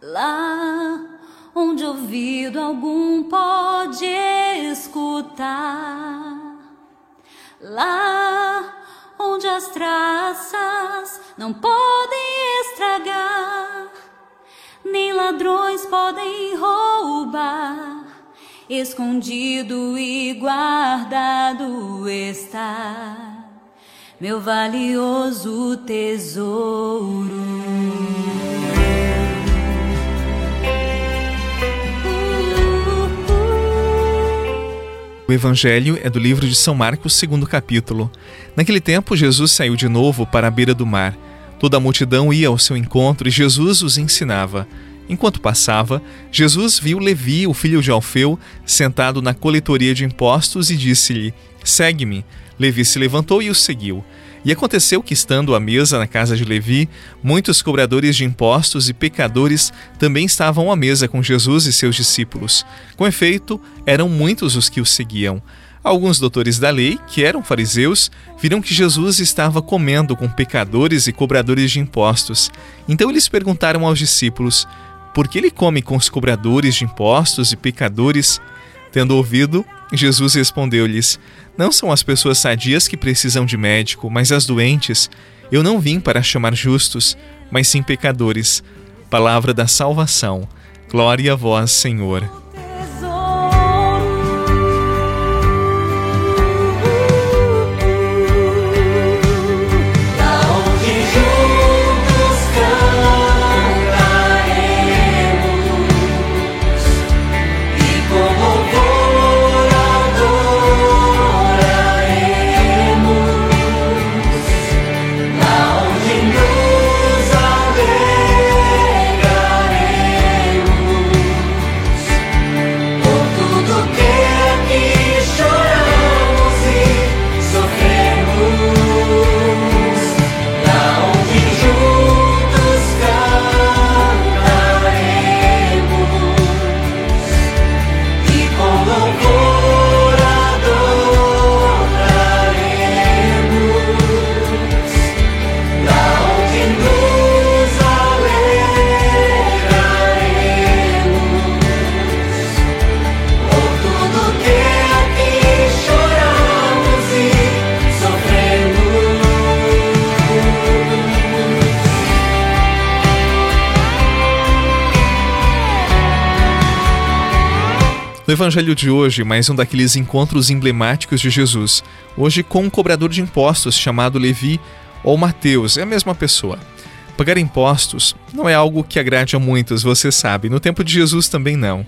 lá onde ouvido algum pode escutar, lá onde as traças não podem estragar, nem ladrões podem roubar, escondido e guardado está meu valioso tesouro. Evangelho é do livro de São Marcos, segundo capítulo. Naquele tempo, Jesus saiu de novo para a beira do mar. Toda a multidão ia ao seu encontro e Jesus os ensinava. Enquanto passava, Jesus viu Levi, o filho de Alfeu, sentado na coletoria de impostos e disse-lhe: Segue-me. Levi se levantou e o seguiu. E aconteceu que, estando à mesa na casa de Levi, muitos cobradores de impostos e pecadores também estavam à mesa com Jesus e seus discípulos. Com efeito, eram muitos os que o seguiam. Alguns doutores da lei, que eram fariseus, viram que Jesus estava comendo com pecadores e cobradores de impostos. Então eles perguntaram aos discípulos: Por que ele come com os cobradores de impostos e pecadores? Tendo ouvido, Jesus respondeu-lhes: Não são as pessoas sadias que precisam de médico, mas as doentes. Eu não vim para chamar justos, mas sim pecadores. Palavra da salvação. Glória a vós, Senhor. No evangelho de hoje, mais um daqueles encontros emblemáticos de Jesus, hoje com um cobrador de impostos chamado Levi ou Mateus, é a mesma pessoa. Pagar impostos não é algo que agrade a muitos, você sabe, no tempo de Jesus também não.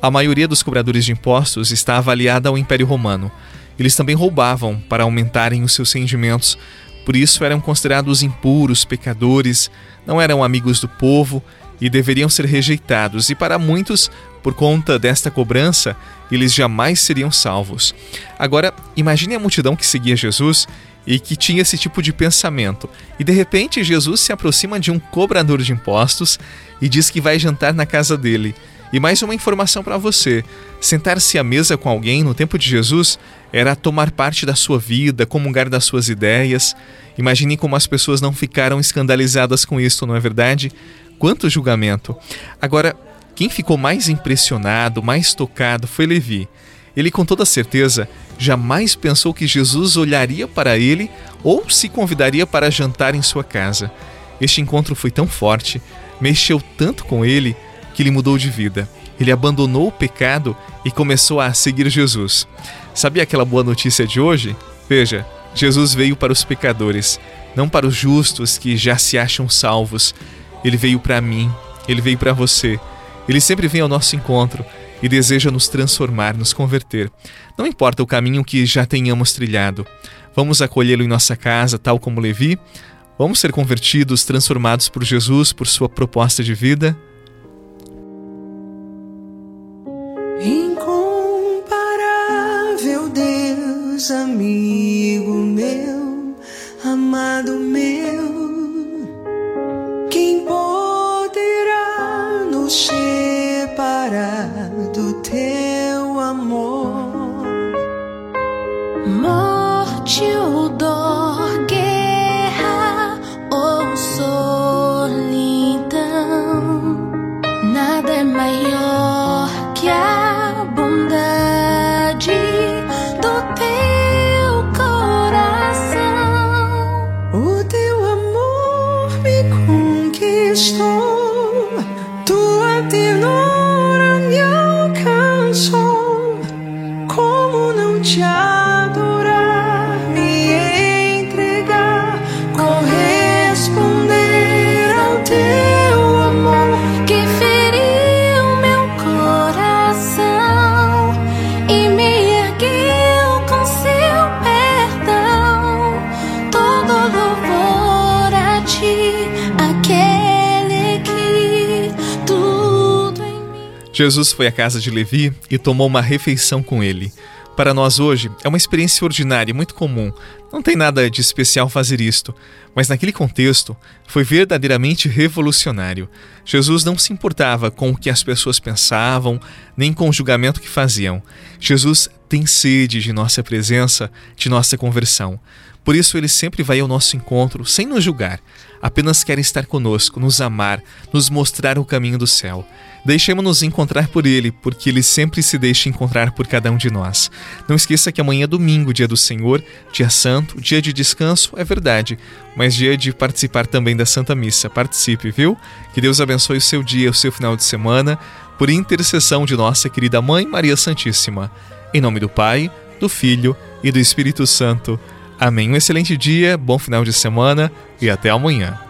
A maioria dos cobradores de impostos está avaliada ao Império Romano. Eles também roubavam para aumentarem os seus rendimentos, por isso eram considerados impuros, pecadores, não eram amigos do povo e deveriam ser rejeitados, e para muitos, por conta desta cobrança, eles jamais seriam salvos. Agora, imagine a multidão que seguia Jesus e que tinha esse tipo de pensamento. E de repente, Jesus se aproxima de um cobrador de impostos e diz que vai jantar na casa dele. E mais uma informação para você: sentar-se à mesa com alguém no tempo de Jesus era tomar parte da sua vida, comungar das suas ideias. Imagine como as pessoas não ficaram escandalizadas com isso, não é verdade? Quanto julgamento. Agora, quem ficou mais impressionado, mais tocado foi Levi. Ele, com toda certeza, jamais pensou que Jesus olharia para ele ou se convidaria para jantar em sua casa. Este encontro foi tão forte, mexeu tanto com ele, que ele mudou de vida. Ele abandonou o pecado e começou a seguir Jesus. Sabia aquela boa notícia de hoje? Veja, Jesus veio para os pecadores, não para os justos que já se acham salvos. Ele veio para mim, ele veio para você. Ele sempre vem ao nosso encontro e deseja nos transformar, nos converter. Não importa o caminho que já tenhamos trilhado. Vamos acolhê-lo em nossa casa, tal como Levi. Vamos ser convertidos, transformados por Jesus, por sua proposta de vida. Separado do teu amor. Morte ou dor, guerra ou solidão, nada é maior que a bondade do teu coração. O teu amor me conquistou. Jesus foi à casa de Levi e tomou uma refeição com ele. Para nós hoje, é uma experiência ordinária e muito comum. Não tem nada de especial fazer isto, mas naquele contexto foi verdadeiramente revolucionário. Jesus não se importava com o que as pessoas pensavam, nem com o julgamento que faziam. Jesus tem sede de nossa presença, de nossa conversão. Por isso ele sempre vai ao nosso encontro sem nos julgar, apenas quer estar conosco, nos amar, nos mostrar o caminho do céu. Deixemos-nos encontrar por ele, porque ele sempre se deixa encontrar por cada um de nós. Não esqueça que amanhã é domingo, dia do Senhor, dia santo, dia de descanso, é verdade, mas dia de participar também da Santa Missa. Participe, viu? Que Deus abençoe o seu dia, o seu final de semana, por intercessão de nossa querida Mãe Maria Santíssima. Em nome do Pai, do Filho e do Espírito Santo. Amém. Um excelente dia, bom final de semana e até amanhã.